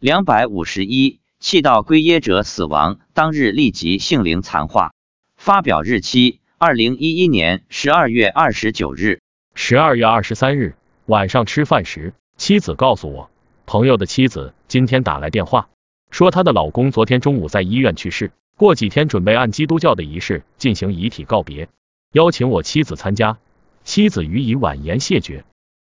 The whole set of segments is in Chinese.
两百五十一，气道归耶者死亡当日立即性灵残化。发表日期：二零一一年十二月二十九日。十二月二十三日晚上吃饭时，妻子告诉我，朋友的妻子今天打来电话，说她的老公昨天中午在医院去世，过几天准备按基督教的仪式进行遗体告别，邀请我妻子参加。妻子予以婉言谢绝。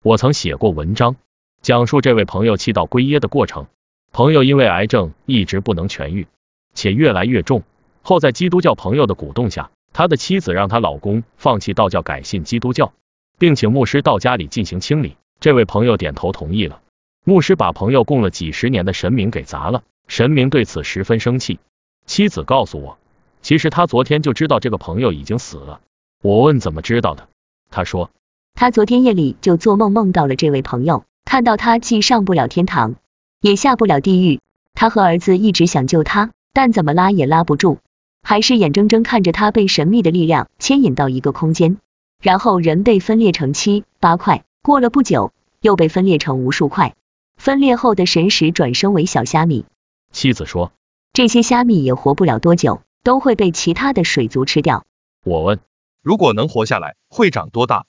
我曾写过文章，讲述这位朋友气道归耶的过程。朋友因为癌症一直不能痊愈，且越来越重。后在基督教朋友的鼓动下，他的妻子让她老公放弃道教，改信基督教，并请牧师到家里进行清理。这位朋友点头同意了。牧师把朋友供了几十年的神明给砸了，神明对此十分生气。妻子告诉我，其实他昨天就知道这个朋友已经死了。我问怎么知道的，他说他昨天夜里就做梦梦到了这位朋友，看到他既上不了天堂。也下不了地狱，他和儿子一直想救他，但怎么拉也拉不住，还是眼睁睁看着他被神秘的力量牵引到一个空间，然后人被分裂成七八块，过了不久又被分裂成无数块，分裂后的神石转生为小虾米。妻子说，这些虾米也活不了多久，都会被其他的水族吃掉。我问，如果能活下来，会长多大？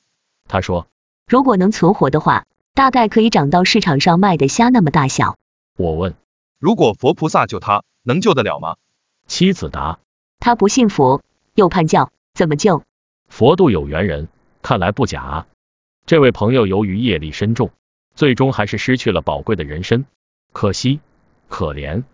他说，如果能存活的话。大概可以长到市场上卖的虾那么大小。我问，如果佛菩萨救他，能救得了吗？妻子答，他不信佛，又叛教，怎么救？佛度有缘人，看来不假啊。这位朋友由于业力深重，最终还是失去了宝贵的人身，可惜，可怜，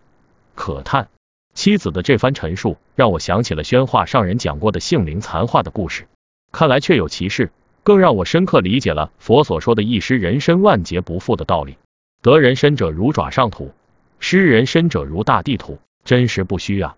可叹。妻子的这番陈述，让我想起了宣化上人讲过的性灵残化的故事，看来确有其事。更让我深刻理解了佛所说的一失人身万劫不复的道理。得人身者如爪上土，失人身者如大地土，真实不虚啊。